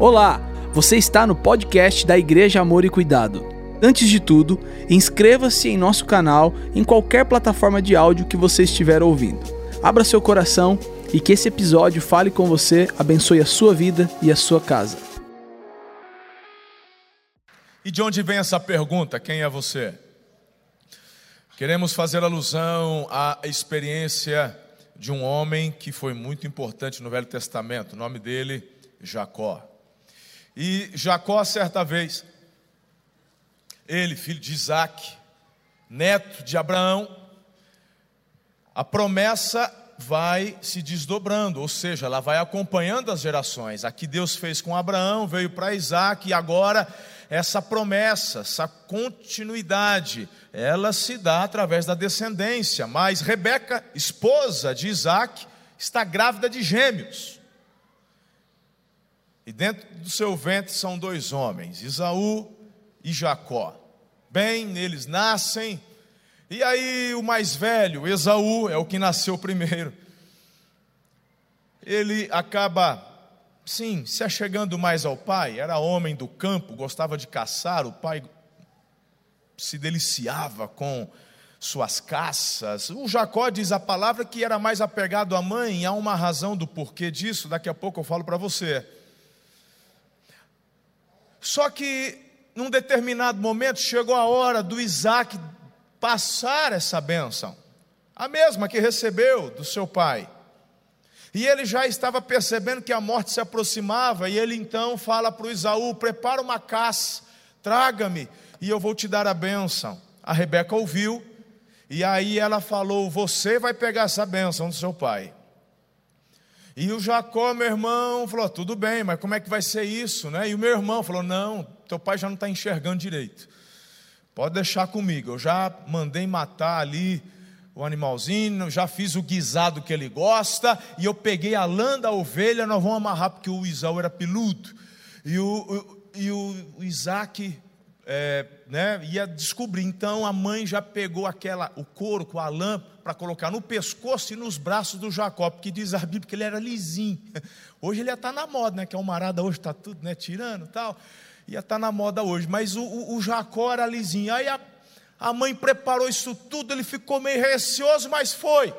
Olá, você está no podcast da Igreja Amor e Cuidado. Antes de tudo, inscreva-se em nosso canal em qualquer plataforma de áudio que você estiver ouvindo. Abra seu coração e que esse episódio fale com você, abençoe a sua vida e a sua casa. E de onde vem essa pergunta? Quem é você? Queremos fazer alusão à experiência de um homem que foi muito importante no Velho Testamento. O nome dele, Jacó. E Jacó, certa vez, ele, filho de Isaac, neto de Abraão, a promessa vai se desdobrando, ou seja, ela vai acompanhando as gerações. Aqui Deus fez com Abraão, veio para Isaac, e agora essa promessa, essa continuidade, ela se dá através da descendência. Mas Rebeca, esposa de Isaac, está grávida de gêmeos. E dentro do seu ventre são dois homens, Isaú e Jacó. Bem, eles nascem, e aí o mais velho, Esaú, é o que nasceu primeiro. Ele acaba sim, se achegando mais ao pai, era homem do campo, gostava de caçar, o pai se deliciava com suas caças. O Jacó diz a palavra que era mais apegado à mãe, e há uma razão do porquê disso, daqui a pouco eu falo para você. Só que, num determinado momento, chegou a hora do Isaac passar essa bênção, a mesma que recebeu do seu pai. E ele já estava percebendo que a morte se aproximava, e ele então fala para o Isaú: prepara uma caça, traga-me, e eu vou te dar a bênção. A Rebeca ouviu, e aí ela falou: Você vai pegar essa bênção do seu pai. E o Jacó, meu irmão, falou: Tudo bem, mas como é que vai ser isso? Né? E o meu irmão falou: Não, teu pai já não está enxergando direito. Pode deixar comigo, eu já mandei matar ali o animalzinho, já fiz o guisado que ele gosta, e eu peguei a lã da ovelha, nós vamos amarrar, porque o Isaú era peludo, e o, e o Isaac é, né, ia descobrir. Então a mãe já pegou aquela, o couro com a lã para colocar no pescoço e nos braços do Jacó, porque diz a Bíblia que ele era lisinho. Hoje ele ia estar tá na moda, né? Que a marada hoje está tudo né, tirando tal. Ia estar tá na moda hoje, mas o, o, o Jacó era lisinho. Aí a a mãe preparou isso tudo, ele ficou meio receoso, mas foi.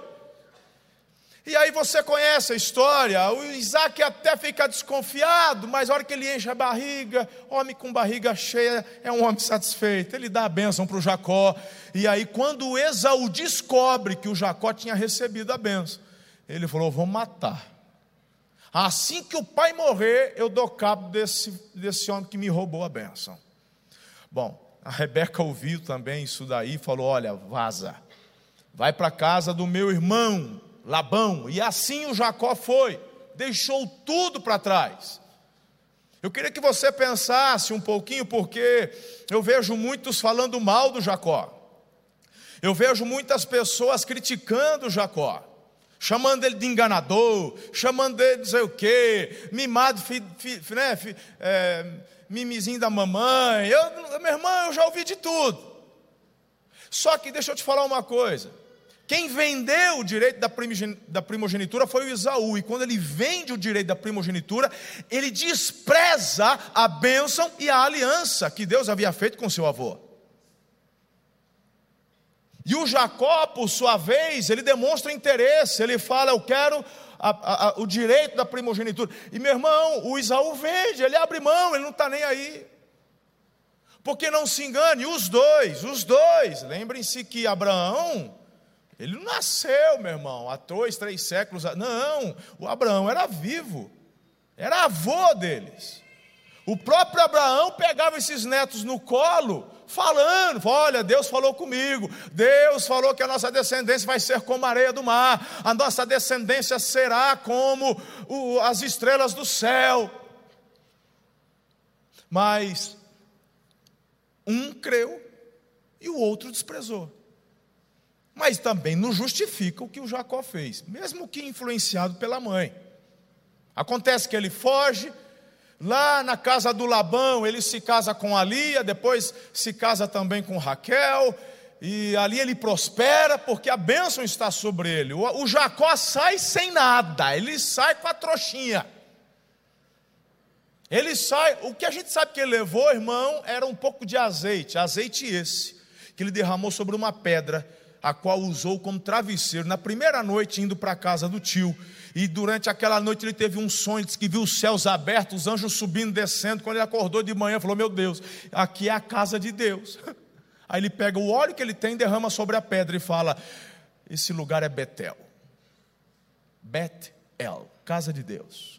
E aí você conhece a história, o Isaac até fica desconfiado, mas a hora que ele enche a barriga, homem com barriga cheia é um homem satisfeito, ele dá a bênção para o Jacó. E aí, quando Esaú descobre que o Jacó tinha recebido a bênção, ele falou: Vou matar. Assim que o pai morrer, eu dou cabo desse, desse homem que me roubou a bênção. Bom, a Rebeca ouviu também isso daí e falou: Olha, vaza, vai para a casa do meu irmão Labão. E assim o Jacó foi, deixou tudo para trás. Eu queria que você pensasse um pouquinho, porque eu vejo muitos falando mal do Jacó. Eu vejo muitas pessoas criticando Jacó, chamando ele de enganador, chamando ele de sei o quê, mimado, fi, fi, né, fi, é, mimizinho da mamãe. Eu, meu irmão, eu já ouvi de tudo. Só que deixa eu te falar uma coisa. Quem vendeu o direito da primogenitura foi o Isaú. E quando ele vende o direito da primogenitura, ele despreza a bênção e a aliança que Deus havia feito com seu avô. E o Jacó, por sua vez, ele demonstra interesse. Ele fala: Eu quero a, a, o direito da primogenitura. E meu irmão, o Isaú vende, ele abre mão, ele não está nem aí. Porque não se engane, os dois, os dois, lembrem-se que Abraão, ele não nasceu, meu irmão, há dois, três séculos. Não, o Abraão era vivo, era avô deles. O próprio Abraão pegava esses netos no colo falando, olha, Deus falou comigo, Deus falou que a nossa descendência vai ser como a areia do mar, a nossa descendência será como o, as estrelas do céu. Mas um creu e o outro desprezou. Mas também não justifica o que o Jacó fez, mesmo que influenciado pela mãe. Acontece que ele foge, Lá na casa do Labão, ele se casa com a Lia, depois se casa também com Raquel, e ali ele prospera porque a bênção está sobre ele. O, Jacó sai sem nada, ele sai com a trouxinha. Ele sai, o que a gente sabe que ele levou, irmão, era um pouco de azeite, azeite esse, que ele derramou sobre uma pedra, a qual usou como travesseiro na primeira noite indo para a casa do tio. E durante aquela noite ele teve um sonho, disse que viu os céus abertos, os anjos subindo, descendo. Quando ele acordou de manhã, falou: Meu Deus, aqui é a casa de Deus. Aí ele pega o óleo que ele tem, derrama sobre a pedra e fala: Esse lugar é Betel. Betel, casa de Deus.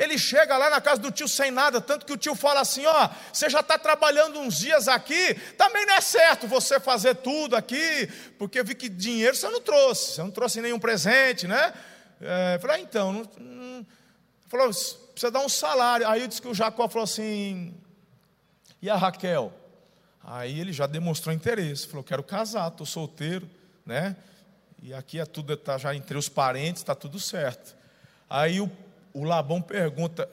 Ele chega lá na casa do tio sem nada, tanto que o tio fala assim: ó, você já está trabalhando uns dias aqui, também não é certo você fazer tudo aqui, porque eu vi que dinheiro você não trouxe, você não trouxe nenhum presente, né? É, eu falei, ah, então, não, não, falou, precisa dar um salário. Aí disse que o Jacó falou assim: e a Raquel? Aí ele já demonstrou interesse, falou: quero casar, estou solteiro, né? E aqui é tudo, está já entre os parentes, está tudo certo. Aí o o Labão pergunta: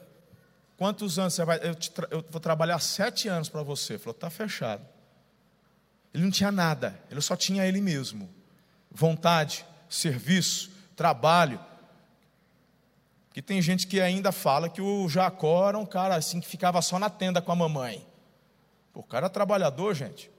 quantos anos você vai? Eu, te, eu vou trabalhar sete anos para você. Ele falou: está fechado. Ele não tinha nada, ele só tinha ele mesmo. Vontade, serviço, trabalho. Que tem gente que ainda fala que o Jacó era um cara assim que ficava só na tenda com a mamãe. O cara era trabalhador, gente.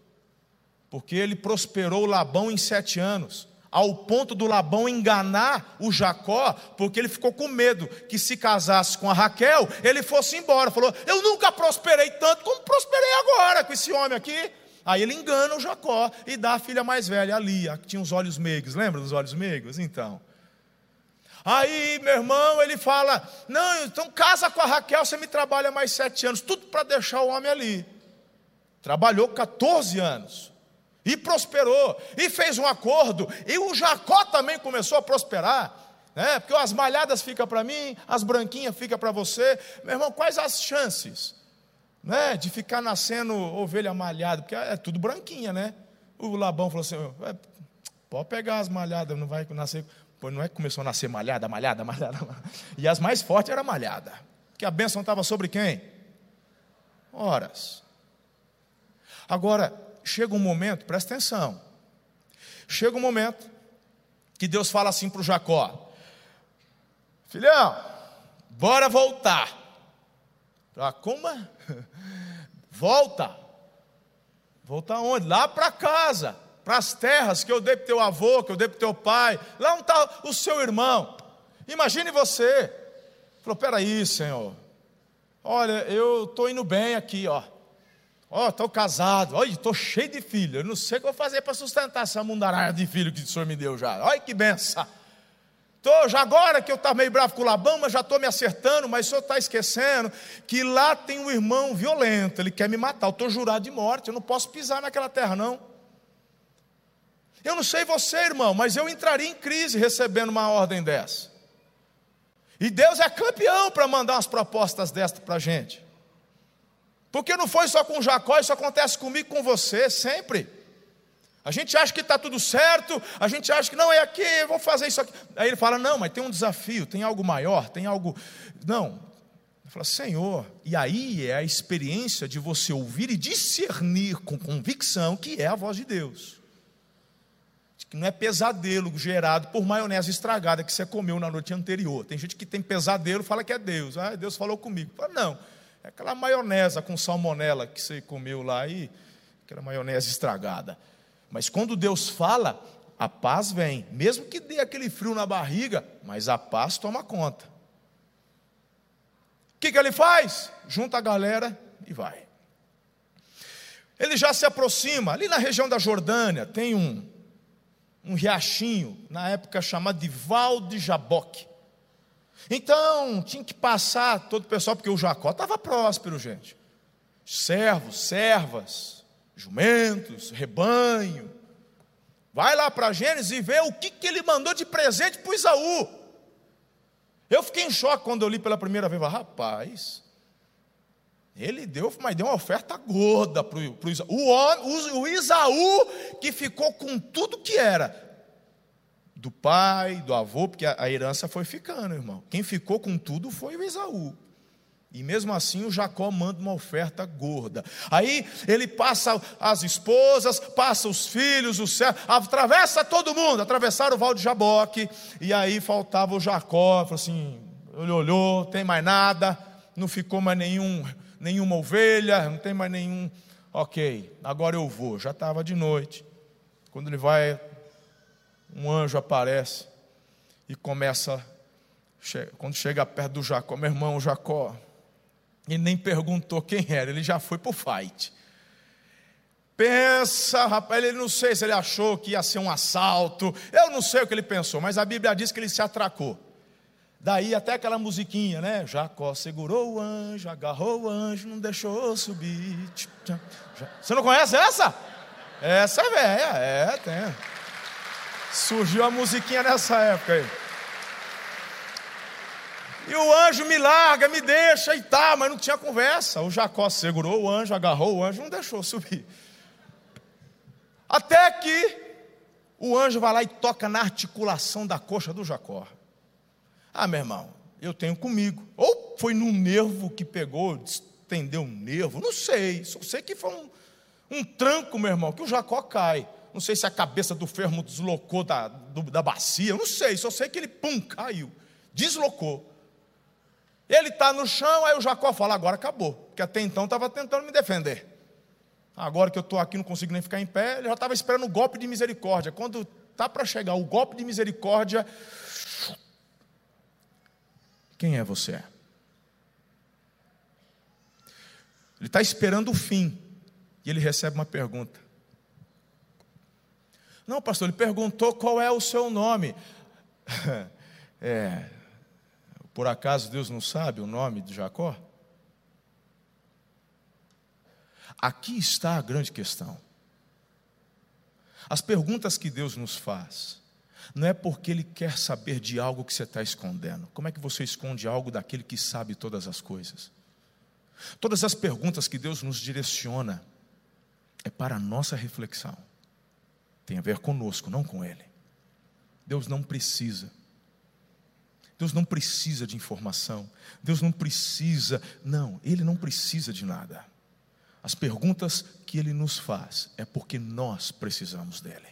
Porque ele prosperou Labão em sete anos ao ponto do Labão enganar o Jacó, porque ele ficou com medo que se casasse com a Raquel, ele fosse embora. Falou: Eu nunca prosperei tanto como prosperei agora com esse homem aqui. Aí ele engana o Jacó e dá a filha mais velha, a Lia, que tinha os olhos meigos. Lembra dos olhos meigos? Então. Aí, meu irmão, ele fala: Não, então casa com a Raquel, você me trabalha mais sete anos, tudo para deixar o homem ali. Trabalhou 14 anos e prosperou, e fez um acordo, e o Jacó também começou a prosperar, né? porque as malhadas ficam para mim, as branquinhas ficam para você. Meu irmão, quais as chances né? de ficar nascendo ovelha malhada? Porque é tudo branquinha, né? O Labão falou assim: pode pegar as malhadas, não vai nascer. Pois não é que começou a nascer malhada, malhada, malhada, malhada. E as mais fortes era malhada. Que a bênção estava sobre quem? Horas. Agora, chega um momento, presta atenção. Chega um momento que Deus fala assim para o Jacó: Filhão, bora voltar. Ah, como? Volta. Voltar onde? Lá para casa, para as terras que eu dei para teu avô, que eu dei para teu pai. Lá onde está o seu irmão. Imagine você. Falou: peraí, Senhor. Olha, eu estou indo bem aqui, ó. Ó, oh, estou casado, olha, estou cheio de filho. Eu não sei o que vou fazer para sustentar essa mundarada de filho que o Senhor me deu já. Olha que benção. Tô, já agora que eu estava meio bravo com o Labão, mas já estou me acertando, mas o senhor está esquecendo que lá tem um irmão violento, ele quer me matar. Eu estou jurado de morte, eu não posso pisar naquela terra, não. Eu não sei você, irmão, mas eu entraria em crise recebendo uma ordem dessa. E Deus é campeão para mandar umas propostas dessas para a gente. Porque não foi só com Jacó, isso acontece comigo, com você, sempre. A gente acha que está tudo certo, a gente acha que não é aqui, vou fazer isso aqui. Aí ele fala: não, mas tem um desafio, tem algo maior, tem algo. Não. Ele fala: Senhor, e aí é a experiência de você ouvir e discernir com convicção que é a voz de Deus. Que não é pesadelo gerado por maionese estragada que você comeu na noite anterior. Tem gente que tem pesadelo fala que é Deus. Ah, Deus falou comigo. Fala, não. É aquela maionese com salmonela que você comeu lá e aquela maionese estragada. Mas quando Deus fala, a paz vem, mesmo que dê aquele frio na barriga, mas a paz toma conta. O que, que ele faz? Junta a galera e vai. Ele já se aproxima, ali na região da Jordânia, tem um, um riachinho, na época chamado de Val de Jaboque. Então, tinha que passar todo o pessoal, porque o Jacó estava próspero, gente. Servos, servas, jumentos, rebanho. Vai lá para Gênesis e vê o que, que ele mandou de presente para Isaú. Eu fiquei em choque quando eu li pela primeira vez. Rapaz, ele deu, mas deu uma oferta gorda para o Isaú. O, o Isaú que ficou com tudo que era do pai, do avô, porque a herança foi ficando, irmão. Quem ficou com tudo foi o Esaú. E mesmo assim o Jacó manda uma oferta gorda. Aí ele passa as esposas, passa os filhos, os servos, atravessa todo mundo, atravessaram o val de Jaboque, e aí faltava o Jacó, falou assim, ele olhou, tem mais nada, não ficou mais nenhum, nenhuma ovelha, não tem mais nenhum. Ok, agora eu vou. Já estava de noite. Quando ele vai, um anjo aparece e começa. Quando chega perto do Jacó, meu irmão Jacó, ele nem perguntou quem era, ele já foi para o fight. Pensa, rapaz, ele não sei se ele achou que ia ser um assalto, eu não sei o que ele pensou, mas a Bíblia diz que ele se atracou. Daí até aquela musiquinha, né? Jacó segurou o anjo, agarrou o anjo, não deixou subir. Você não conhece essa? Essa é velha, é, tem. Surgiu a musiquinha nessa época aí. E o anjo me larga, me deixa e tá, mas não tinha conversa. O Jacó segurou o anjo, agarrou o anjo, não deixou subir. Até que o anjo vai lá e toca na articulação da coxa do Jacó. Ah, meu irmão, eu tenho comigo. Ou foi no nervo que pegou, estendeu um nervo, não sei. Só sei que foi um, um tranco, meu irmão, que o Jacó cai. Não sei se a cabeça do fermo deslocou da, do, da bacia, não sei. Só sei que ele, pum, caiu. Deslocou. Ele está no chão, aí o Jacó fala: agora acabou. Porque até então estava tentando me defender. Agora que eu estou aqui, não consigo nem ficar em pé. Ele já estava esperando o golpe de misericórdia. Quando está para chegar o golpe de misericórdia, quem é você? Ele está esperando o fim. E ele recebe uma pergunta. Não, pastor, ele perguntou qual é o seu nome. é, por acaso Deus não sabe o nome de Jacó? Aqui está a grande questão. As perguntas que Deus nos faz, não é porque Ele quer saber de algo que você está escondendo. Como é que você esconde algo daquele que sabe todas as coisas? Todas as perguntas que Deus nos direciona é para a nossa reflexão. Tem a ver conosco, não com Ele. Deus não precisa. Deus não precisa de informação. Deus não precisa. Não, Ele não precisa de nada. As perguntas que ele nos faz é porque nós precisamos dele.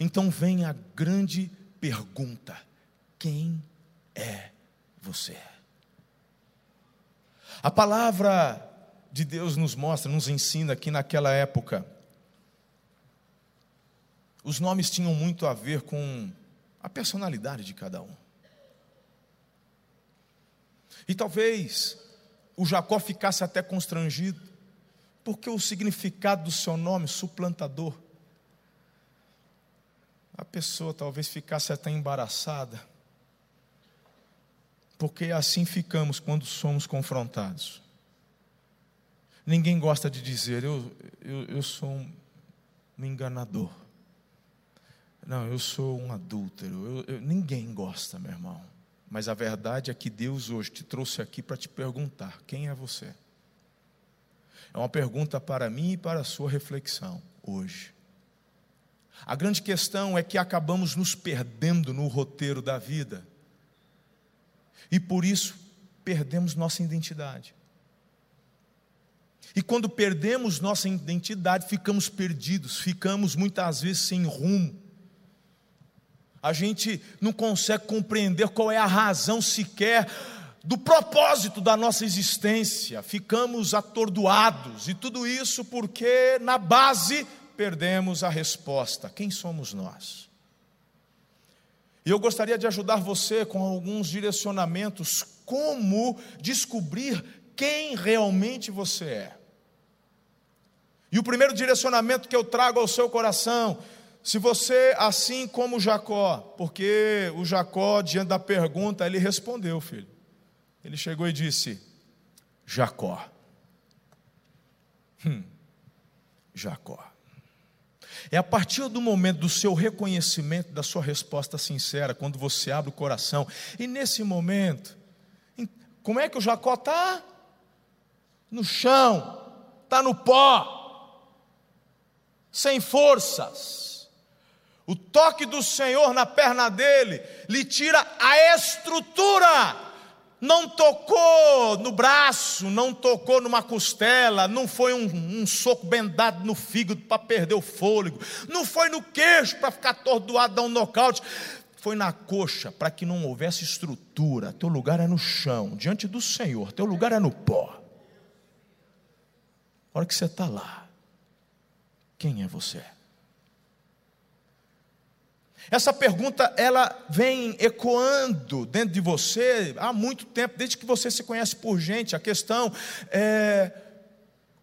Então vem a grande pergunta: quem é você? A palavra de Deus nos mostra, nos ensina que naquela época, os nomes tinham muito a ver com a personalidade de cada um. E talvez o Jacó ficasse até constrangido, porque o significado do seu nome, suplantador, a pessoa talvez ficasse até embaraçada, porque assim ficamos quando somos confrontados. Ninguém gosta de dizer, eu, eu, eu sou um enganador. Não, eu sou um adúltero. Eu, eu, ninguém gosta, meu irmão. Mas a verdade é que Deus hoje te trouxe aqui para te perguntar: quem é você? É uma pergunta para mim e para a sua reflexão hoje. A grande questão é que acabamos nos perdendo no roteiro da vida. E por isso perdemos nossa identidade. E quando perdemos nossa identidade, ficamos perdidos, ficamos muitas vezes sem rumo. A gente não consegue compreender qual é a razão sequer do propósito da nossa existência, ficamos atordoados, e tudo isso porque na base perdemos a resposta: quem somos nós? E eu gostaria de ajudar você com alguns direcionamentos como descobrir quem realmente você é. E o primeiro direcionamento que eu trago ao seu coração, se você, assim como Jacó, porque o Jacó, diante da pergunta, ele respondeu, filho. Ele chegou e disse: Jacó. Hum, Jacó. É a partir do momento do seu reconhecimento, da sua resposta sincera, quando você abre o coração, e nesse momento, como é que o Jacó está? No chão, está no pó, sem forças. O toque do Senhor na perna dele lhe tira a estrutura não tocou no braço, não tocou numa costela, não foi um, um soco bem dado no fígado para perder o fôlego, não foi no queixo para ficar atordoado, dar um nocaute. foi na coxa para que não houvesse estrutura. Teu lugar é no chão, diante do Senhor. Teu lugar é no pó. A hora que você está lá, quem é você? Essa pergunta ela vem ecoando dentro de você há muito tempo, desde que você se conhece por gente. A questão é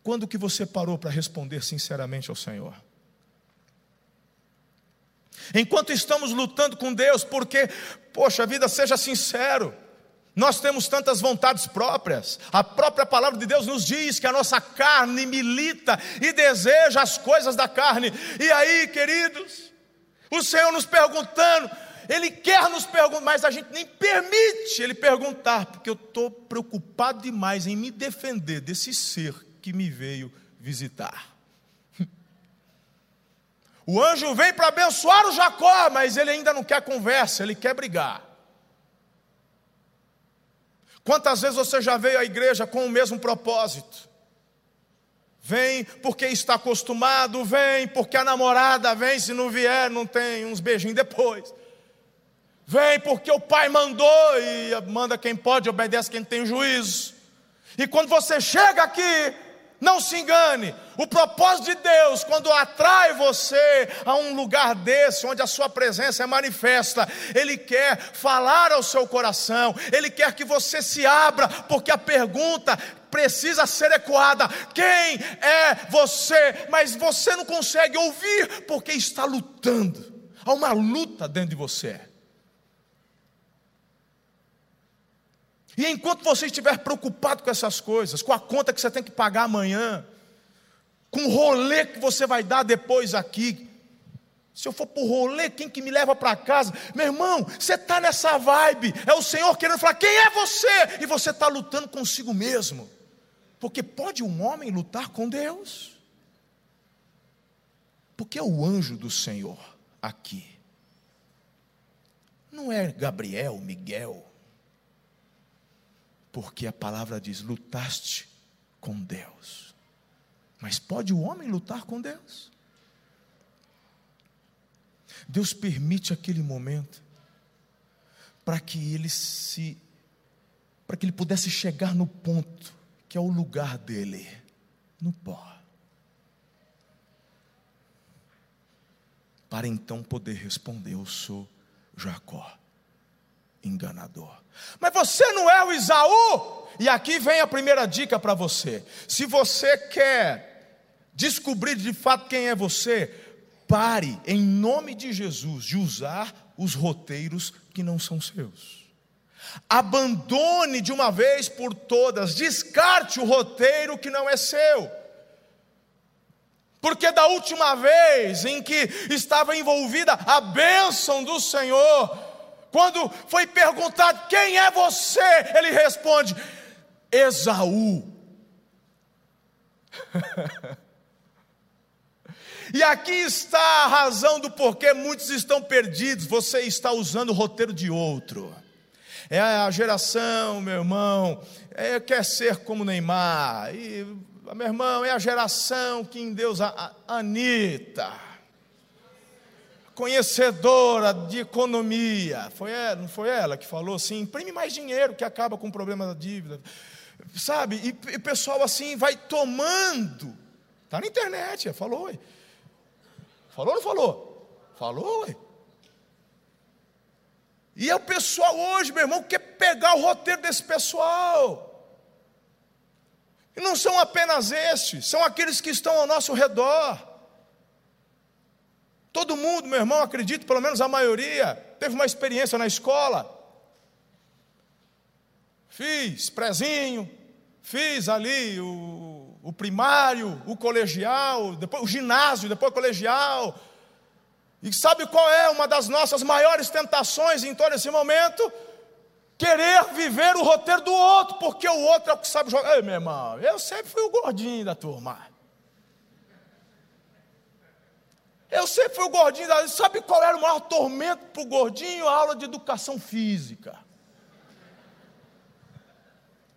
quando que você parou para responder sinceramente ao Senhor? Enquanto estamos lutando com Deus, porque, poxa vida, seja sincero, nós temos tantas vontades próprias. A própria palavra de Deus nos diz que a nossa carne milita e deseja as coisas da carne. E aí, queridos, o Senhor nos perguntando, Ele quer nos perguntar, mas a gente nem permite Ele perguntar, porque eu estou preocupado demais em me defender desse ser que me veio visitar. O anjo vem para abençoar o Jacó, mas ele ainda não quer conversa, ele quer brigar. Quantas vezes você já veio à igreja com o mesmo propósito? Vem porque está acostumado, vem porque a namorada vem, se não vier, não tem uns beijinhos depois. Vem porque o pai mandou e manda quem pode, obedece quem tem juízo. E quando você chega aqui, não se engane, o propósito de Deus, quando atrai você a um lugar desse, onde a sua presença é manifesta, Ele quer falar ao seu coração, Ele quer que você se abra, porque a pergunta precisa ser ecoada: quem é você? Mas você não consegue ouvir, porque está lutando, há uma luta dentro de você. E enquanto você estiver preocupado com essas coisas, com a conta que você tem que pagar amanhã, com o rolê que você vai dar depois aqui, se eu for para o rolê, quem que me leva para casa? Meu irmão, você está nessa vibe, é o Senhor querendo falar, quem é você? E você está lutando consigo mesmo. Porque pode um homem lutar com Deus? Porque é o anjo do Senhor aqui. Não é Gabriel, Miguel, porque a palavra diz: lutaste com Deus. Mas pode o homem lutar com Deus? Deus permite aquele momento para que ele se para que ele pudesse chegar no ponto que é o lugar dele, no pó. Para então poder responder: Eu sou Jacó enganador. Mas você não é o Isaú? E aqui vem a primeira dica para você. Se você quer descobrir de fato quem é você, pare, em nome de Jesus, de usar os roteiros que não são seus. Abandone de uma vez por todas, descarte o roteiro que não é seu. Porque da última vez em que estava envolvida a bênção do Senhor, quando foi perguntado quem é você, ele responde: Esaú. e aqui está a razão do porquê muitos estão perdidos. Você está usando o roteiro de outro. É a geração, meu irmão, é, quer ser como Neymar. E, meu irmão, é a geração que em Deus a, a Anitta conhecedora de economia. Foi ela, não foi ela que falou assim: imprime mais dinheiro que acaba com o problema da dívida. Sabe? E o pessoal assim vai tomando. Está na internet, falou. Ué. Falou ou não falou? Falou, ué. E é o pessoal hoje, meu irmão, que quer pegar o roteiro desse pessoal. E não são apenas estes, são aqueles que estão ao nosso redor. Todo mundo, meu irmão, acredito, pelo menos a maioria, teve uma experiência na escola. Fiz prezinho, fiz ali o, o primário, o colegial, depois o ginásio, depois o colegial. E sabe qual é uma das nossas maiores tentações em todo esse momento? Querer viver o roteiro do outro, porque o outro é o que sabe jogar. Ei, meu irmão, eu sempre fui o gordinho da turma. Eu sempre fui o gordinho. Sabe qual era o maior tormento para o gordinho? A aula de educação física.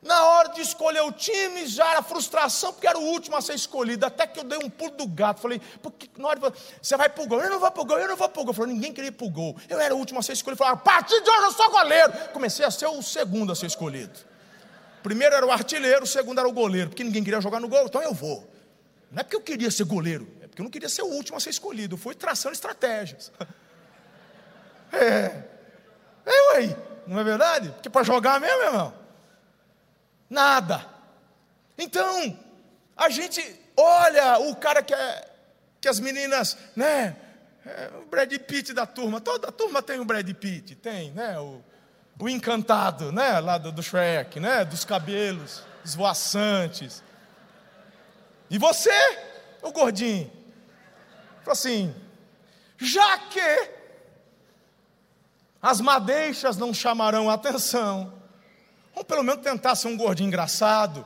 Na hora de escolher o time, já era frustração, porque era o último a ser escolhido. Até que eu dei um pulo do gato. Falei, porque na hora você vai pro gol, eu não vou pro gol, eu não vou pro gol. Falei, ninguém queria ir pro gol. Eu era o último a ser escolhido. Falei, a partir de hoje eu sou goleiro. Comecei a ser o segundo a ser escolhido. Primeiro era o artilheiro, o segundo era o goleiro, porque ninguém queria jogar no gol, então eu vou. Não é porque eu queria ser goleiro, porque eu não queria ser o último a ser escolhido. Fui traçando estratégias. É. É, ué, não é verdade? Porque para jogar mesmo, meu irmão, nada. Então, a gente olha o cara que é, que as meninas, né? É, o Brad Pitt da turma, toda turma tem o Brad Pitt, tem, né? O, o encantado, né? Lá do, do Shrek, né? Dos cabelos esvoaçantes. E você, o gordinho, falou assim: já que as madeixas não chamarão a atenção. Vamos pelo menos tentar ser um gordinho engraçado,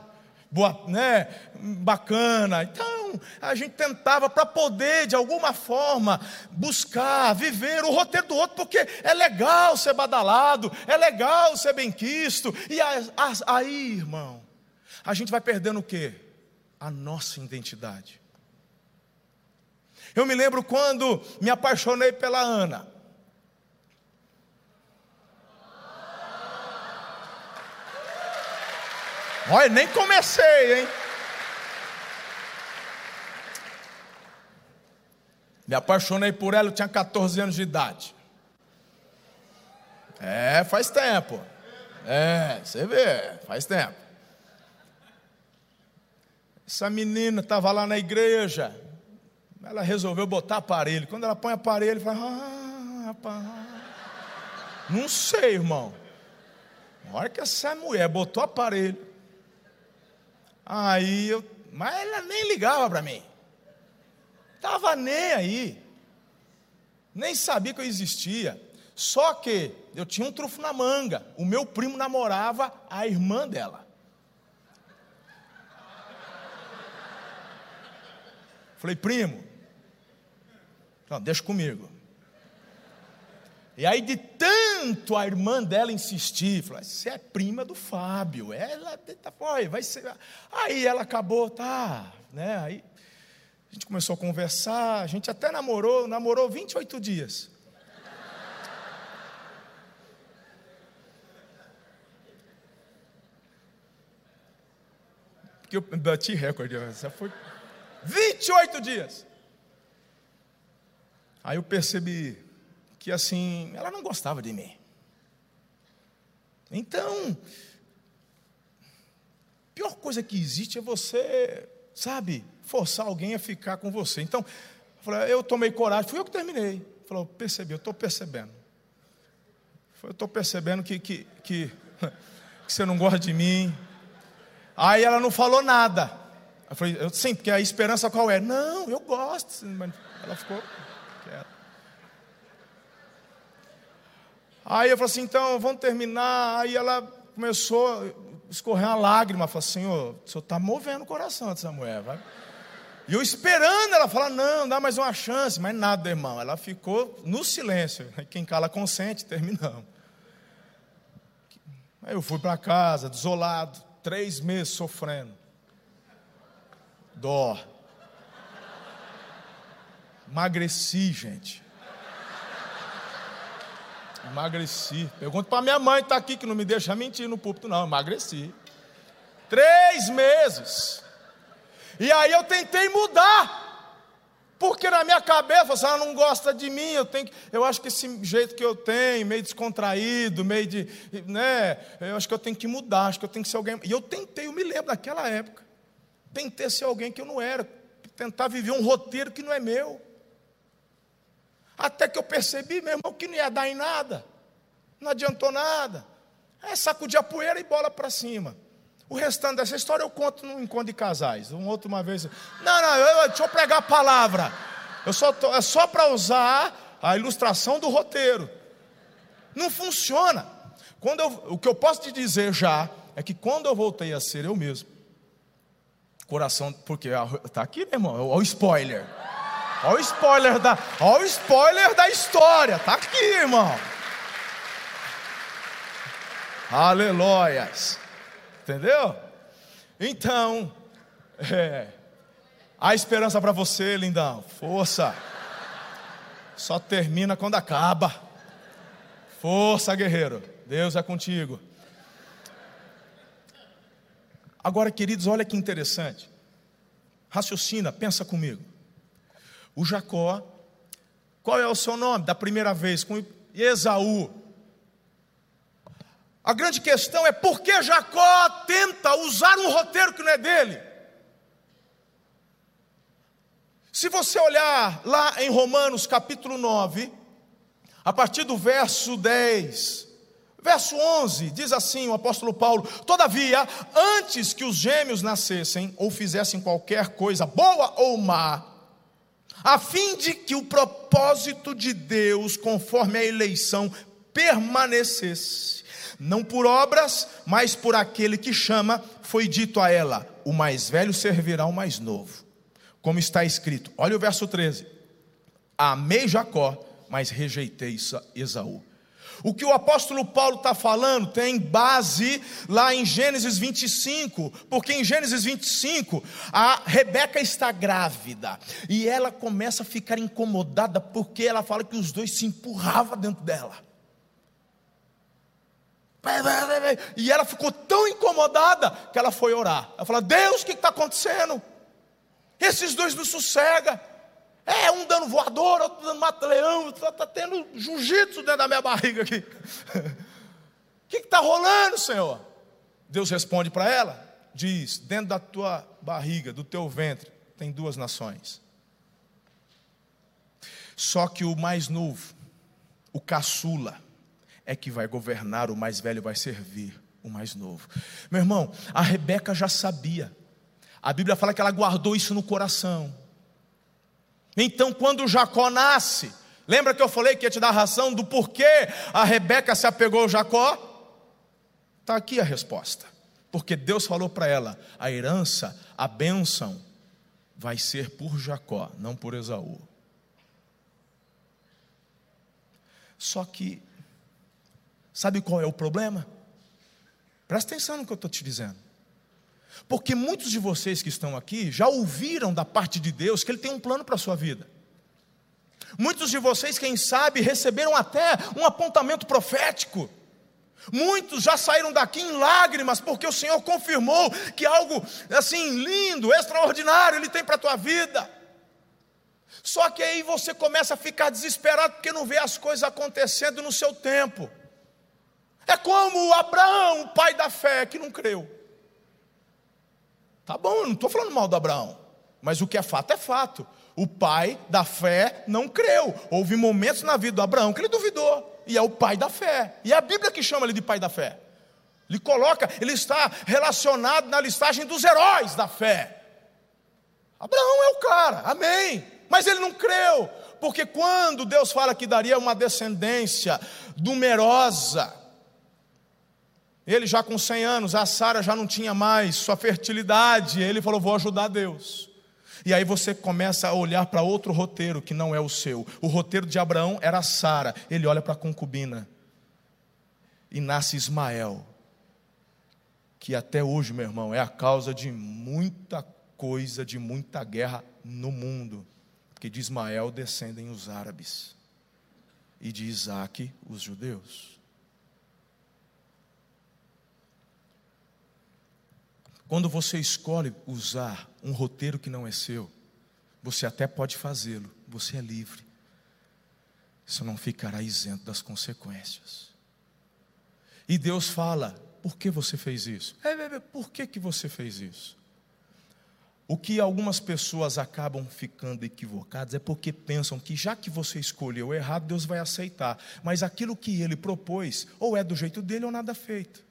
boa, né, bacana. Então, a gente tentava para poder, de alguma forma, buscar, viver o roteiro do outro, porque é legal ser badalado, é legal ser benquisto. E aí, irmão, a gente vai perdendo o quê? A nossa identidade. Eu me lembro quando me apaixonei pela Ana. Olha, nem comecei, hein? Me apaixonei por ela, eu tinha 14 anos de idade. É, faz tempo. É, você vê, faz tempo. Essa menina estava lá na igreja. Ela resolveu botar aparelho. Quando ela põe aparelho, fala, ah, rapaz. Não sei, irmão. Na hora que essa mulher botou aparelho, Aí eu, mas ela nem ligava para mim. Tava nem aí. Nem sabia que eu existia. Só que eu tinha um trufo na manga. O meu primo namorava a irmã dela. Falei, primo, não, deixa comigo. E aí, de tanto a irmã dela insistir, falou: você é prima do Fábio, ela tá, vai ser. Aí ela acabou, tá, né? Aí a gente começou a conversar, a gente até namorou, namorou 28 dias. Porque eu bati recorde, foi 28 dias. Aí eu percebi, que assim, ela não gostava de mim. Então, pior coisa que existe é você, sabe, forçar alguém a ficar com você. Então, eu tomei coragem, fui eu que terminei. Falou, percebi, eu estou percebendo. Eu estou percebendo que, que, que, que, você não gosta de mim. Aí ela não falou nada. Eu falei, eu, sim, porque a esperança qual é? Não, eu gosto. Ela ficou Aí eu falei assim, então vamos terminar. Aí ela começou a escorrer uma lágrima. Falei, Senhor, o senhor está movendo o coração dessa mulher, vai. E eu esperando ela falar, não, dá mais uma chance, mas nada, irmão. Ela ficou no silêncio. Quem cala consente, terminamos. Aí eu fui para casa, desolado, três meses sofrendo. Dó. Emagreci, gente. Emagreci. Pergunto para minha mãe, está aqui, que não me deixa mentir no púlpito, não. Emagreci. Três meses. E aí eu tentei mudar. Porque na minha cabeça, se ela não gosta de mim, eu tenho que, eu acho que esse jeito que eu tenho, meio descontraído, meio de, né, eu acho que eu tenho que mudar, acho que eu tenho que ser alguém. E eu tentei, eu me lembro daquela época. Tentei ser alguém que eu não era, tentar viver um roteiro que não é meu. Até que eu percebi, meu irmão, que não ia dar em nada. Não adiantou nada. É sacudir a poeira e bola para cima. O restante dessa história eu conto no encontro de casais. Um outro uma vez. Não, não, eu, deixa eu pregar a palavra. Eu só tô, é só para usar a ilustração do roteiro. Não funciona. Quando eu, o que eu posso te dizer já é que quando eu voltei a ser eu mesmo, coração, porque está aqui, meu irmão, olha o spoiler. Olha o spoiler da, olha o spoiler da história. Tá aqui, irmão. Aleluias. Entendeu? Então, é, há esperança para você, lindão. Força. Só termina quando acaba. Força, guerreiro. Deus é contigo. Agora, queridos, olha que interessante. Raciocina, pensa comigo. O Jacó, qual é o seu nome da primeira vez? Com Esaú. A grande questão é por que Jacó tenta usar um roteiro que não é dele. Se você olhar lá em Romanos capítulo 9, a partir do verso 10, verso 11, diz assim o apóstolo Paulo: Todavia, antes que os gêmeos nascessem ou fizessem qualquer coisa boa ou má, a fim de que o propósito de Deus, conforme a eleição, permanecesse, não por obras, mas por aquele que chama, foi dito a ela: o mais velho servirá ao mais novo. Como está escrito, olha o verso 13: Amei Jacó, mas rejeitei Esaú. O que o apóstolo Paulo está falando tem base lá em Gênesis 25, porque em Gênesis 25 a Rebeca está grávida e ela começa a ficar incomodada porque ela fala que os dois se empurravam dentro dela. E ela ficou tão incomodada que ela foi orar. Ela falou: Deus, o que está acontecendo? Esses dois não sossegam. É, um dando voador, outro dando mata-leão, está tá tendo jiu-jitsu dentro da minha barriga aqui. O que está rolando, Senhor? Deus responde para ela, diz: dentro da tua barriga, do teu ventre, tem duas nações. Só que o mais novo, o caçula, é que vai governar, o mais velho vai servir o mais novo. Meu irmão, a Rebeca já sabia. A Bíblia fala que ela guardou isso no coração. Então, quando Jacó nasce, lembra que eu falei que ia te dar a razão do porquê a Rebeca se apegou ao Jacó? Está aqui a resposta. Porque Deus falou para ela: a herança, a bênção, vai ser por Jacó, não por Esaú. Só que, sabe qual é o problema? Presta atenção no que eu estou te dizendo. Porque muitos de vocês que estão aqui já ouviram da parte de Deus que Ele tem um plano para a sua vida. Muitos de vocês, quem sabe, receberam até um apontamento profético. Muitos já saíram daqui em lágrimas, porque o Senhor confirmou que algo assim lindo, extraordinário Ele tem para a tua vida. Só que aí você começa a ficar desesperado porque não vê as coisas acontecendo no seu tempo. É como Abraão, o pai da fé, que não creu. Tá bom, eu não estou falando mal do Abraão, mas o que é fato é fato. O pai da fé não creu. Houve momentos na vida do Abraão que ele duvidou, e é o pai da fé. E é a Bíblia que chama ele de pai da fé. Ele coloca, ele está relacionado na listagem dos heróis da fé. Abraão é o cara, amém. Mas ele não creu, porque quando Deus fala que daria uma descendência numerosa, ele já com 100 anos, a Sara já não tinha mais sua fertilidade. Ele falou: Vou ajudar Deus. E aí você começa a olhar para outro roteiro que não é o seu. O roteiro de Abraão era Sara. Ele olha para a concubina. E nasce Ismael. Que até hoje, meu irmão, é a causa de muita coisa, de muita guerra no mundo. Porque de Ismael descendem os árabes. E de Isaac, os judeus. Quando você escolhe usar um roteiro que não é seu, você até pode fazê-lo, você é livre. Você não ficará isento das consequências. E Deus fala: por que você fez isso? É, é, é, por que, que você fez isso? O que algumas pessoas acabam ficando equivocadas é porque pensam que já que você escolheu errado, Deus vai aceitar. Mas aquilo que ele propôs, ou é do jeito dele ou nada feito.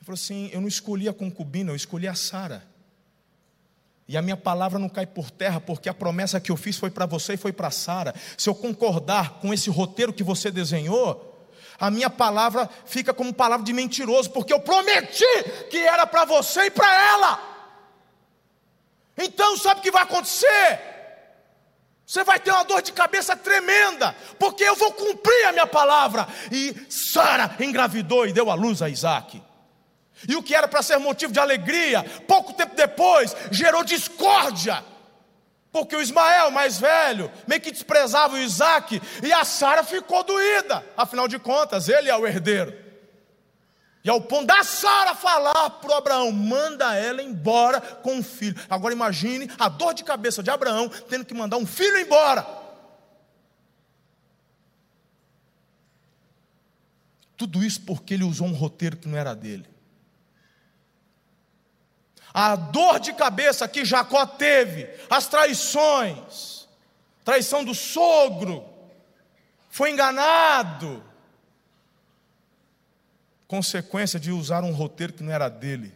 Ele falou assim: Eu não escolhi a concubina, eu escolhi a Sara. E a minha palavra não cai por terra, porque a promessa que eu fiz foi para você e foi para Sara. Se eu concordar com esse roteiro que você desenhou, a minha palavra fica como palavra de mentiroso, porque eu prometi que era para você e para ela. Então, sabe o que vai acontecer? Você vai ter uma dor de cabeça tremenda, porque eu vou cumprir a minha palavra. E Sara engravidou e deu à luz a Isaac. E o que era para ser motivo de alegria, pouco tempo depois, gerou discórdia. Porque o Ismael, mais velho, meio que desprezava o Isaac, e a Sara ficou doída. Afinal de contas, ele é o herdeiro. E ao ponto da Sara falar para o Abraão: manda ela embora com um filho. Agora imagine a dor de cabeça de Abraão tendo que mandar um filho embora. Tudo isso porque ele usou um roteiro que não era dele. A dor de cabeça que Jacó teve, as traições, traição do sogro, foi enganado, consequência de usar um roteiro que não era dele.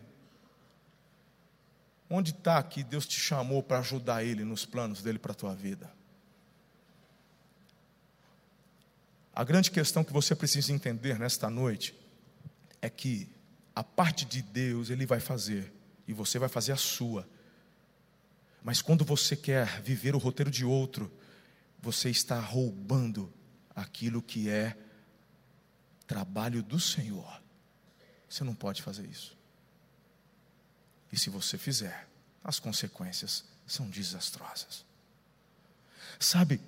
Onde está que Deus te chamou para ajudar Ele nos planos dele para a tua vida? A grande questão que você precisa entender nesta noite é que a parte de Deus Ele vai fazer e você vai fazer a sua. Mas quando você quer viver o roteiro de outro, você está roubando aquilo que é trabalho do Senhor. Você não pode fazer isso. E se você fizer, as consequências são desastrosas. Sabe,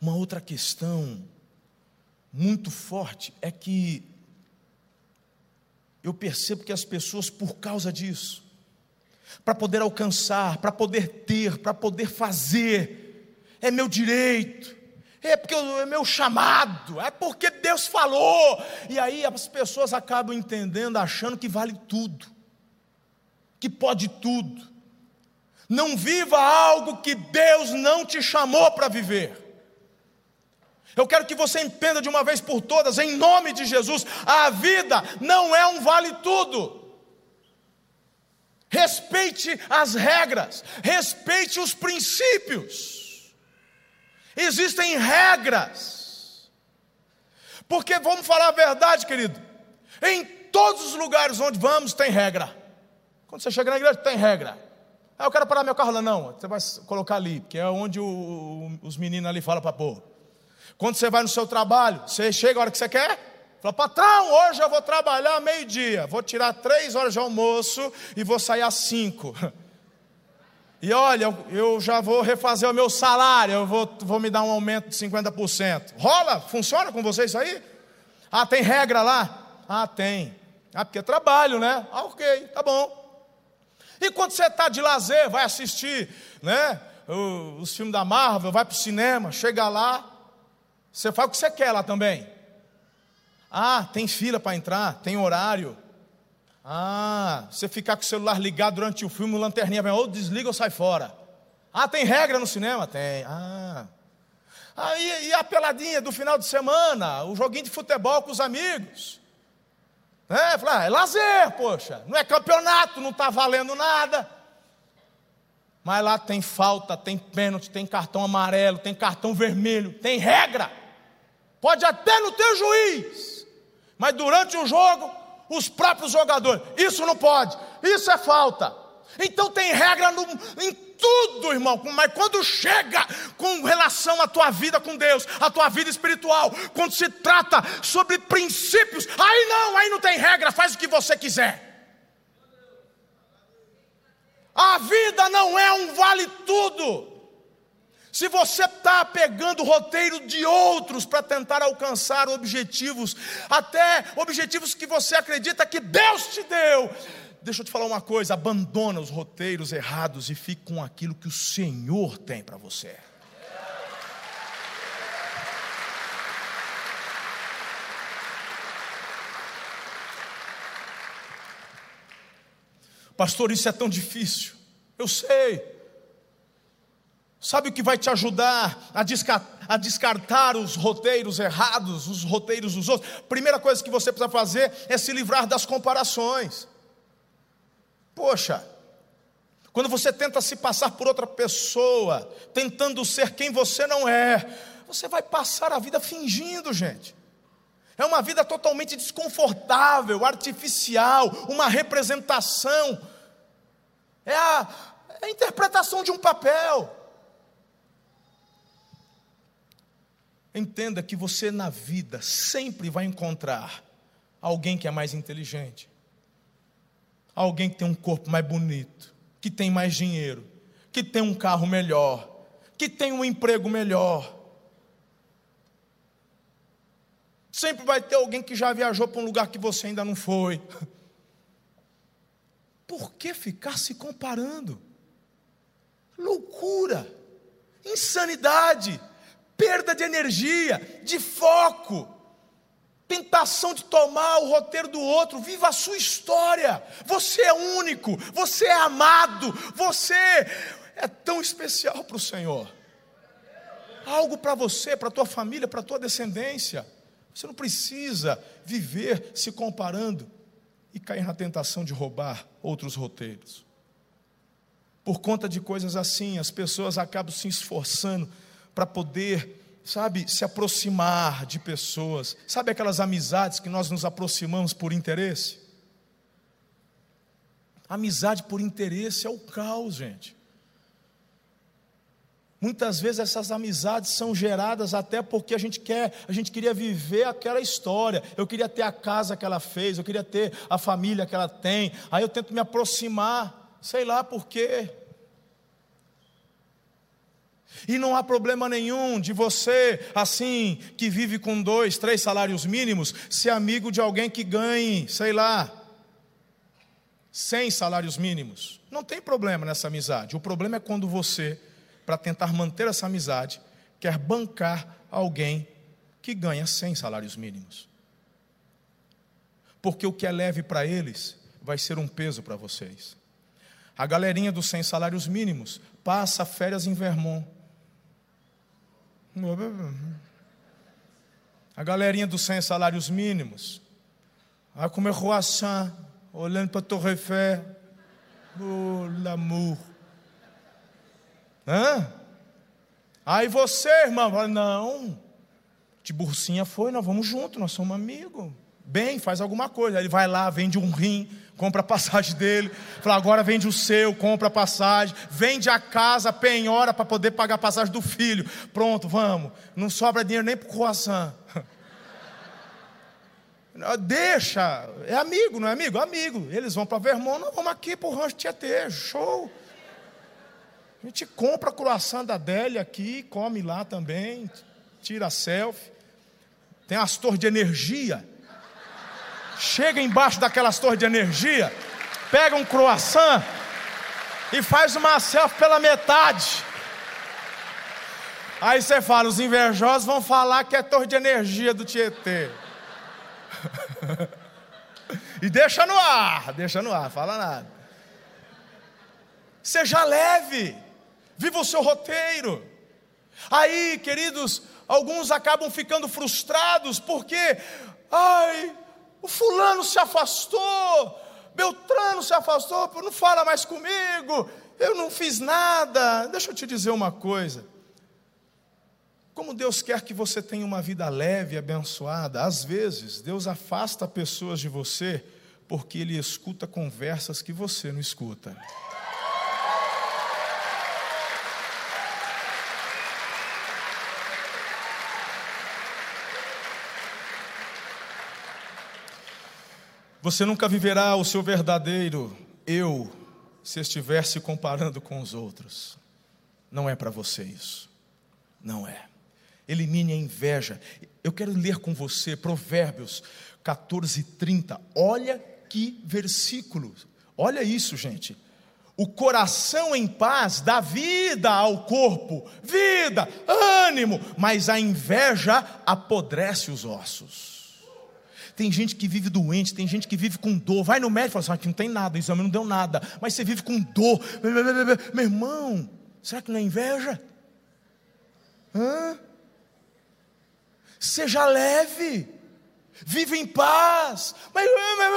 uma outra questão muito forte é que eu percebo que as pessoas, por causa disso, para poder alcançar, para poder ter, para poder fazer, é meu direito, é porque é meu chamado, é porque Deus falou, e aí as pessoas acabam entendendo, achando que vale tudo, que pode tudo. Não viva algo que Deus não te chamou para viver. Eu quero que você entenda de uma vez por todas, em nome de Jesus, a vida não é um vale tudo. Respeite as regras, respeite os princípios. Existem regras. Porque vamos falar a verdade, querido. Em todos os lugares onde vamos tem regra. Quando você chega na igreja, tem regra. Ah, eu quero parar meu carro lá, não. Você vai colocar ali, que é onde o, os meninos ali falam para pôr. Quando você vai no seu trabalho, você chega a hora que você quer? Fala, patrão, hoje eu vou trabalhar meio-dia, vou tirar três horas de almoço e vou sair às cinco. E olha, eu já vou refazer o meu salário, eu vou, vou me dar um aumento de 50%. Rola? Funciona com você isso aí? Ah, tem regra lá? Ah, tem. Ah, porque é trabalho, né? Ah, ok, tá bom. E quando você está de lazer, vai assistir né, os filmes da Marvel, vai para o cinema, chega lá, você faz o que você quer lá também. Ah, tem fila para entrar, tem horário. Ah, você ficar com o celular ligado durante o filme, o lanterninha vem, ou desliga ou sai fora. Ah, tem regra no cinema? Tem. Ah. Ah, e a peladinha do final de semana, o joguinho de futebol com os amigos. É, ah, é lazer, poxa, não é campeonato, não está valendo nada. Mas lá tem falta, tem pênalti, tem cartão amarelo, tem cartão vermelho, tem regra. Pode até não ter juiz, mas durante o jogo, os próprios jogadores. Isso não pode, isso é falta. Então tem regra no, em tudo, irmão. Mas quando chega com relação à tua vida com Deus, à tua vida espiritual, quando se trata sobre princípios, aí não, aí não tem regra, faz o que você quiser. A vida não é um vale tudo. Se você está pegando o roteiro de outros para tentar alcançar objetivos, até objetivos que você acredita que Deus te deu, deixa eu te falar uma coisa: abandona os roteiros errados e fique com aquilo que o Senhor tem para você. Pastor, isso é tão difícil. Eu sei. Sabe o que vai te ajudar a, a descartar os roteiros errados, os roteiros dos outros? Primeira coisa que você precisa fazer é se livrar das comparações. Poxa, quando você tenta se passar por outra pessoa, tentando ser quem você não é, você vai passar a vida fingindo, gente. É uma vida totalmente desconfortável, artificial, uma representação. É a, é a interpretação de um papel. Entenda que você na vida sempre vai encontrar alguém que é mais inteligente, alguém que tem um corpo mais bonito, que tem mais dinheiro, que tem um carro melhor, que tem um emprego melhor. Sempre vai ter alguém que já viajou para um lugar que você ainda não foi. Por que ficar se comparando? Loucura, insanidade, perda de energia, de foco tentação de tomar o roteiro do outro, viva a sua história. Você é único, você é amado, você é tão especial para o Senhor. Algo para você, para a tua família, para a tua descendência. Você não precisa viver se comparando e cair na tentação de roubar outros roteiros. Por conta de coisas assim, as pessoas acabam se esforçando para poder sabe, se aproximar de pessoas. Sabe aquelas amizades que nós nos aproximamos por interesse? Amizade por interesse é o caos, gente. Muitas vezes essas amizades são geradas até porque a gente quer, a gente queria viver aquela história. Eu queria ter a casa que ela fez, eu queria ter a família que ela tem. Aí eu tento me aproximar, sei lá por quê. E não há problema nenhum de você, assim, que vive com dois, três salários mínimos, ser amigo de alguém que ganhe, sei lá, cem salários mínimos. Não tem problema nessa amizade. O problema é quando você, para tentar manter essa amizade, quer bancar alguém que ganha cem salários mínimos. Porque o que é leve para eles vai ser um peso para vocês. A galerinha dos 100 salários mínimos passa férias em Vermont a galerinha dos 100 salários mínimos. Vai comer croissant, olhando para a Torre Eiffel. Oh, l'amour. Hã? Aí você, irmão, fala, não. De burcinha foi, nós vamos junto, nós somos amigos. Bem, faz alguma coisa. Aí ele vai lá, vende um rim, compra a passagem dele, fala, agora vende o seu, compra a passagem, vende a casa, penhora para poder pagar a passagem do filho. Pronto, vamos. Não sobra dinheiro nem para o croissant. Deixa, é amigo, não é amigo? Amigo. Eles vão para Vermont, nós vamos aqui para o Rancho Tietê, show. A gente compra croissant da Adélia aqui, come lá também, tira selfie. Tem as torres de energia chega embaixo daquelas torres de energia, pega um croissant e faz uma selfie pela metade. Aí você fala, os invejosos vão falar que é torre de energia do Tietê. e deixa no ar, deixa no ar, fala nada. Seja leve, viva o seu roteiro. Aí, queridos, alguns acabam ficando frustrados porque, ai, o fulano se afastou, Beltrano se afastou, não fala mais comigo, eu não fiz nada. Deixa eu te dizer uma coisa. Como Deus quer que você tenha uma vida leve e abençoada, às vezes Deus afasta pessoas de você porque Ele escuta conversas que você não escuta. Você nunca viverá o seu verdadeiro eu se estiver se comparando com os outros. Não é para você isso. Não é. Elimine a inveja. Eu quero ler com você Provérbios 14, 30. Olha que versículo. Olha isso, gente. O coração em paz dá vida ao corpo, vida, ânimo, mas a inveja apodrece os ossos. Tem gente que vive doente, tem gente que vive com dor. Vai no médico e fala assim: ah, não tem nada, o exame não deu nada. Mas você vive com dor. Meu irmão, será que não é inveja? Hã? Seja leve, vive em paz. Mas,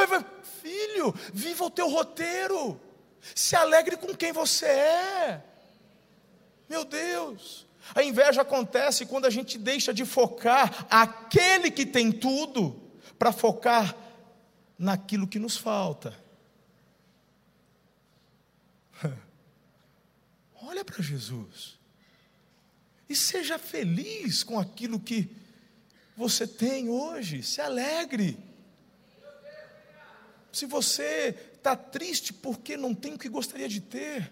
mas, filho, viva o teu roteiro. Se alegre com quem você é. Meu Deus. A inveja acontece quando a gente deixa de focar aquele que tem tudo para focar naquilo que nos falta. Olha para Jesus e seja feliz com aquilo que você tem hoje, se alegre. Se você está triste porque não tem o que gostaria de ter,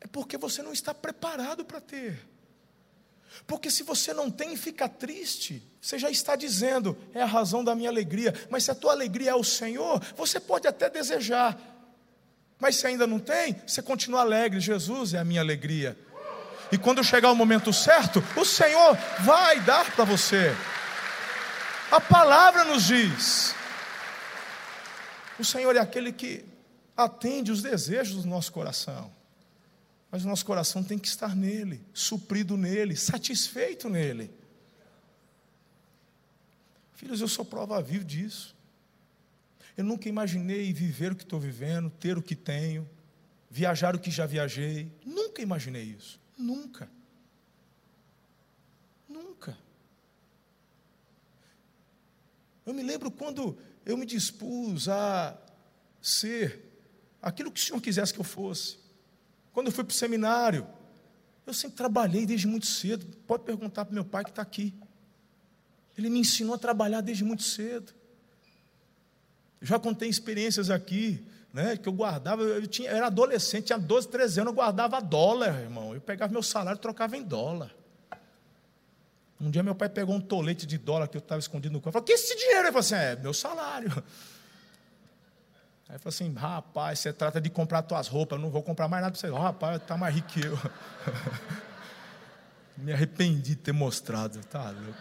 é porque você não está preparado para ter. Porque se você não tem fica triste, você já está dizendo, é a razão da minha alegria. Mas se a tua alegria é o Senhor, você pode até desejar. Mas se ainda não tem, você continua alegre. Jesus é a minha alegria. E quando chegar o momento certo, o Senhor vai dar para você. A palavra nos diz. O Senhor é aquele que atende os desejos do nosso coração. Mas o nosso coração tem que estar nele, suprido nele, satisfeito nele. Filhos, eu sou prova viva disso. Eu nunca imaginei viver o que estou vivendo, ter o que tenho, viajar o que já viajei. Nunca imaginei isso. Nunca. Nunca. Eu me lembro quando eu me dispus a ser aquilo que o Senhor quisesse que eu fosse. Quando eu fui para o seminário, eu sempre trabalhei desde muito cedo. Pode perguntar para meu pai que está aqui. Ele me ensinou a trabalhar desde muito cedo. Eu já contei experiências aqui, né, que eu guardava, eu, tinha, eu era adolescente, tinha 12, 13 anos, eu guardava dólar, irmão. Eu pegava meu salário e trocava em dólar. Um dia meu pai pegou um tolete de dólar que eu estava escondido no quarto. Falou, que esse dinheiro? Ele falou assim, é meu salário. Aí falou assim: rapaz, você trata de comprar tuas roupas, não vou comprar mais nada para você. Rapaz, está mais rico que eu. Me arrependi de ter mostrado, tá louco.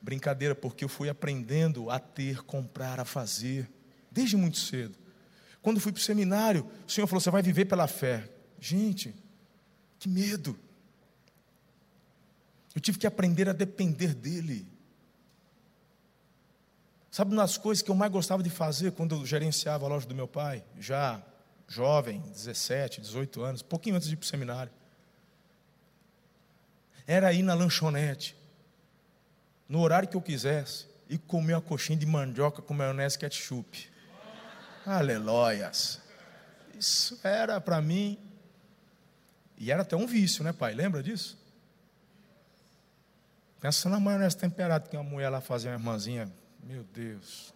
Brincadeira, porque eu fui aprendendo a ter, comprar, a fazer, desde muito cedo. Quando fui para o seminário, o Senhor falou: você vai viver pela fé. Gente, que medo. Eu tive que aprender a depender dEle. Sabe uma das coisas que eu mais gostava de fazer quando eu gerenciava a loja do meu pai, já jovem, 17, 18 anos, pouquinho antes de ir para o seminário? Era ir na lanchonete, no horário que eu quisesse, e comer uma coxinha de mandioca com maionese ketchup. Aleluias! Isso era para mim, e era até um vício, né, pai? Lembra disso? Pensa na maionese temperada que uma mulher lá fazia, uma irmãzinha meu Deus,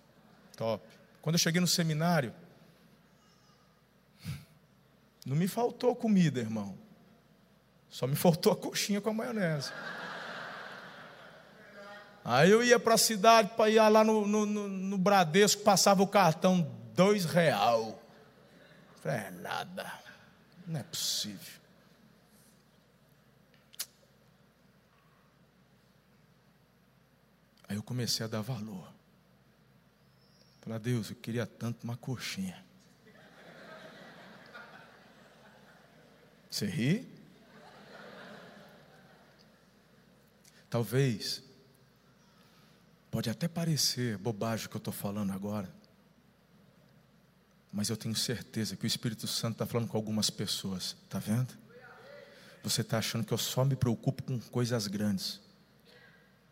top. Quando eu cheguei no seminário, não me faltou comida, irmão. Só me faltou a coxinha com a maionese. Aí eu ia para a cidade, para ir lá no, no, no, Bradesco, passava o cartão dois real. Falei, é nada, não é possível. Aí eu comecei a dar valor. Falar, Deus, eu queria tanto uma coxinha. Você ri? Talvez, pode até parecer bobagem o que eu estou falando agora, mas eu tenho certeza que o Espírito Santo está falando com algumas pessoas, está vendo? Você está achando que eu só me preocupo com coisas grandes,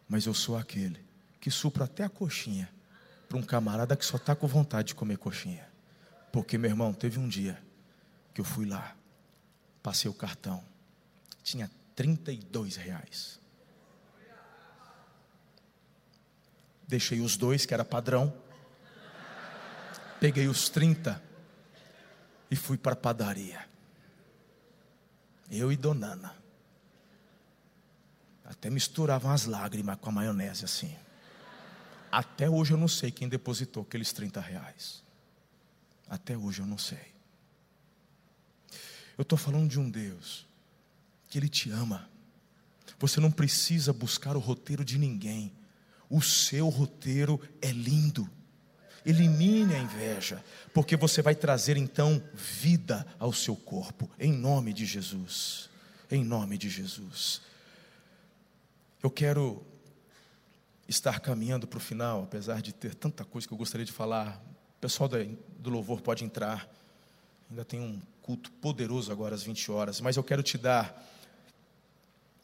mas eu sou aquele que supra até a coxinha para um camarada que só está com vontade de comer coxinha. Porque, meu irmão, teve um dia que eu fui lá, passei o cartão, tinha 32 reais. Deixei os dois, que era padrão, peguei os 30 e fui para a padaria. Eu e Donana. Até misturavam as lágrimas com a maionese assim. Até hoje eu não sei quem depositou aqueles 30 reais. Até hoje eu não sei. Eu estou falando de um Deus que Ele te ama. Você não precisa buscar o roteiro de ninguém. O seu roteiro é lindo. Elimine a inveja, porque você vai trazer então vida ao seu corpo, em nome de Jesus. Em nome de Jesus. Eu quero estar caminhando para o final, apesar de ter tanta coisa que eu gostaria de falar. O pessoal do louvor pode entrar. Ainda tem um culto poderoso agora às 20 horas, mas eu quero te dar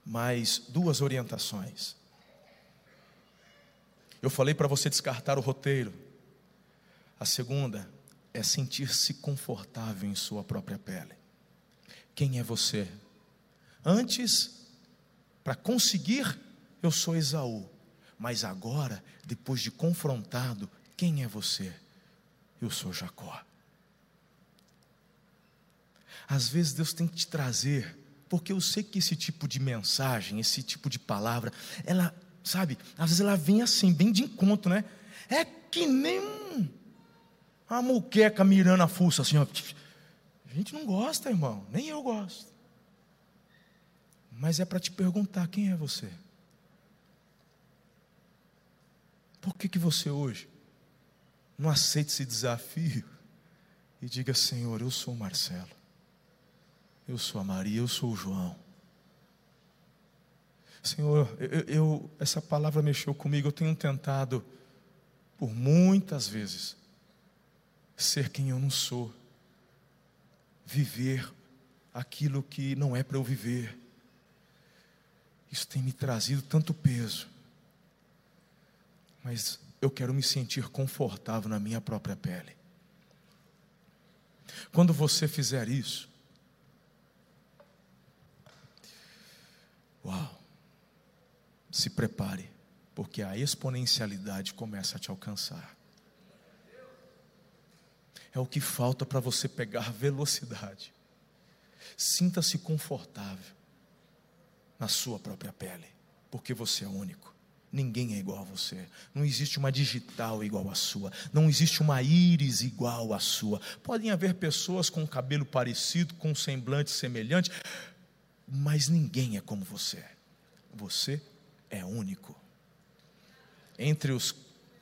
mais duas orientações. Eu falei para você descartar o roteiro. A segunda é sentir-se confortável em sua própria pele. Quem é você? Antes, para conseguir, eu sou Esaú. Mas agora, depois de confrontado, Quem é você? Eu sou Jacó. Às vezes Deus tem que te trazer, porque eu sei que esse tipo de mensagem, esse tipo de palavra, ela, sabe, às vezes ela vem assim, bem de encontro, né? É que nem uma muqueca mirando a fuça, assim, ó. A gente não gosta, irmão, nem eu gosto. Mas é para te perguntar: quem é você? Por que, que você hoje não aceita esse desafio e diga: Senhor, eu sou o Marcelo, eu sou a Maria, eu sou o João. Senhor, eu, eu, essa palavra mexeu comigo, eu tenho tentado por muitas vezes ser quem eu não sou, viver aquilo que não é para eu viver. Isso tem me trazido tanto peso, mas eu quero me sentir confortável na minha própria pele. Quando você fizer isso, uau, se prepare, porque a exponencialidade começa a te alcançar. É o que falta para você pegar velocidade. Sinta-se confortável na sua própria pele, porque você é único. Ninguém é igual a você. Não existe uma digital igual à sua. Não existe uma íris igual à sua. Podem haver pessoas com cabelo parecido, com semblante semelhante, mas ninguém é como você. Você é único. Entre os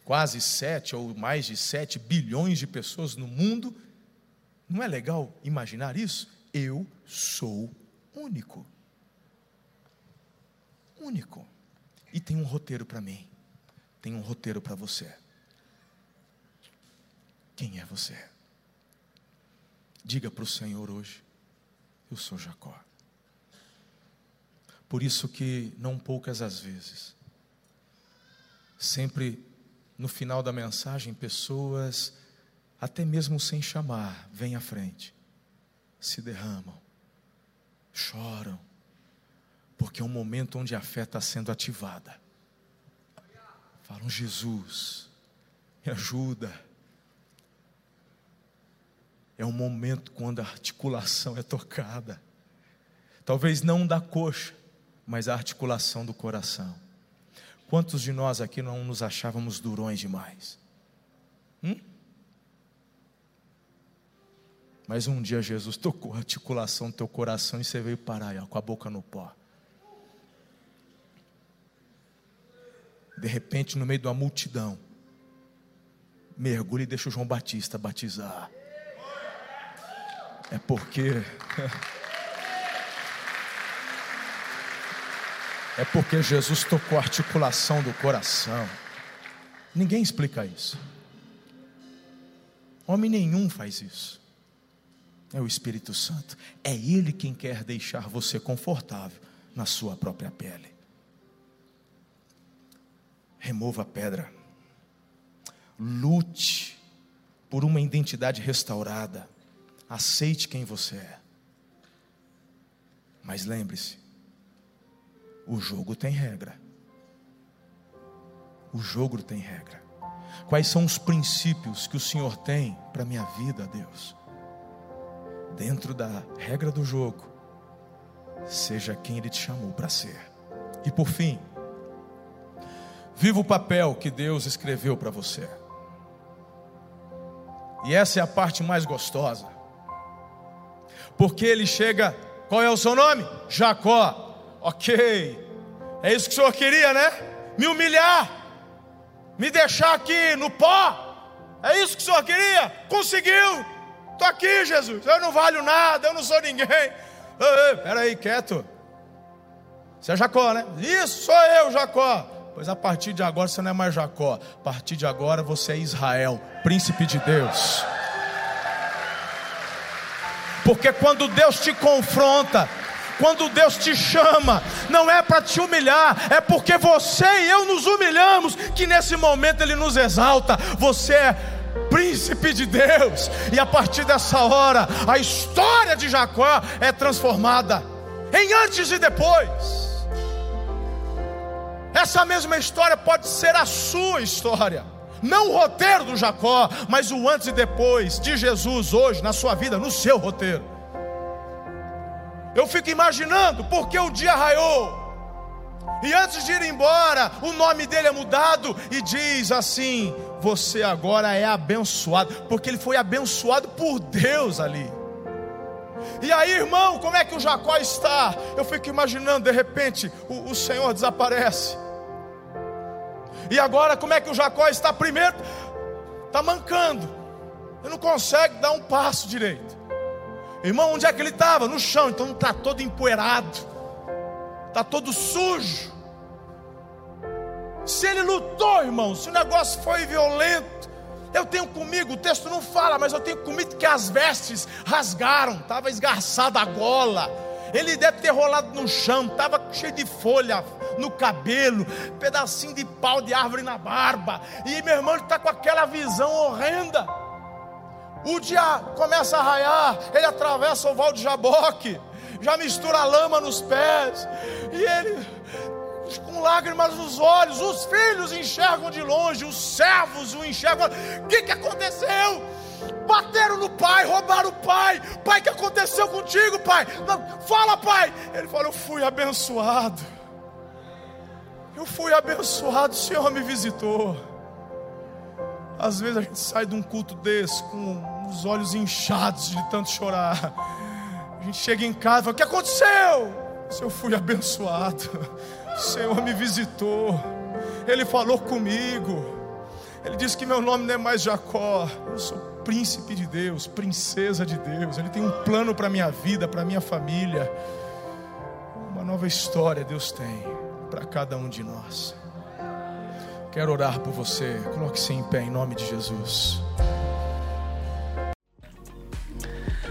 quase sete ou mais de sete bilhões de pessoas no mundo, não é legal imaginar isso? Eu sou único. Único. E tem um roteiro para mim, tem um roteiro para você. Quem é você? Diga para o Senhor hoje: Eu sou Jacó. Por isso que não poucas as vezes, sempre no final da mensagem, pessoas, até mesmo sem chamar, vêm à frente, se derramam, choram, porque é um momento onde a fé está sendo ativada. Falam, Jesus, me ajuda. É um momento quando a articulação é tocada. Talvez não da coxa, mas a articulação do coração. Quantos de nós aqui não nos achávamos durões demais? Hum? Mas um dia Jesus tocou a articulação do teu coração e você veio parar aí, ó, com a boca no pó. De repente, no meio de uma multidão, mergulha e deixa o João Batista batizar. É porque. É porque Jesus tocou a articulação do coração. Ninguém explica isso. Homem nenhum faz isso. É o Espírito Santo. É Ele quem quer deixar você confortável na sua própria pele. Remova a pedra. Lute por uma identidade restaurada. Aceite quem você é. Mas lembre-se, o jogo tem regra. O jogo tem regra. Quais são os princípios que o Senhor tem para minha vida, Deus? Dentro da regra do jogo, seja quem Ele te chamou para ser. E por fim, viva o papel que Deus escreveu para você. E essa é a parte mais gostosa. Porque ele chega, qual é o seu nome? Jacó. Ok, é isso que o Senhor queria, né? Me humilhar, me deixar aqui no pó. É isso que o Senhor queria? Conseguiu. Estou aqui, Jesus. Eu não valho nada, eu não sou ninguém. Espera aí, quieto. Você é Jacó, né? Isso, sou eu, Jacó. Pois a partir de agora você não é mais Jacó. A partir de agora você é Israel, príncipe de Deus. Porque quando Deus te confronta, quando Deus te chama, não é para te humilhar, é porque você e eu nos humilhamos, que nesse momento Ele nos exalta. Você é príncipe de Deus, e a partir dessa hora, a história de Jacó é transformada em antes e depois. Essa mesma história pode ser a sua história. Não o roteiro do Jacó, mas o antes e depois de Jesus hoje na sua vida, no seu roteiro. Eu fico imaginando porque o dia raiou. E antes de ir embora, o nome dele é mudado e diz assim: Você agora é abençoado, porque ele foi abençoado por Deus ali. E aí, irmão, como é que o Jacó está? Eu fico imaginando, de repente, o, o Senhor desaparece. E agora, como é que o Jacó está? Primeiro, está mancando, ele não consegue dar um passo direito. Irmão, onde é que ele estava? No chão, então está todo empoeirado, está todo sujo. Se ele lutou, irmão, se o negócio foi violento, eu tenho comigo, o texto não fala, mas eu tenho comigo que as vestes rasgaram, estava esgarçada a gola. Ele deve ter rolado no chão, estava cheio de folha no cabelo, pedacinho de pau de árvore na barba. E meu irmão está com aquela visão horrenda. O dia começa a raiar, ele atravessa o val de Jaboque, já mistura lama nos pés, e ele com lágrimas nos olhos, os filhos enxergam de longe, os servos o enxergam. O que, que aconteceu? Bateram no pai, roubaram o pai. Pai, o que aconteceu contigo, pai? Não, fala, pai. Ele falou: Eu fui abençoado. Eu fui abençoado, o Senhor me visitou. Às vezes a gente sai de um culto desse com os olhos inchados de tanto chorar. A gente chega em casa e fala: O que aconteceu? Eu fui abençoado. O Senhor me visitou, Ele falou comigo, Ele disse que meu nome não é mais Jacó, eu sou príncipe de Deus, princesa de Deus, Ele tem um plano para a minha vida, para a minha família, uma nova história Deus tem para cada um de nós. Quero orar por você, coloque-se em pé em nome de Jesus.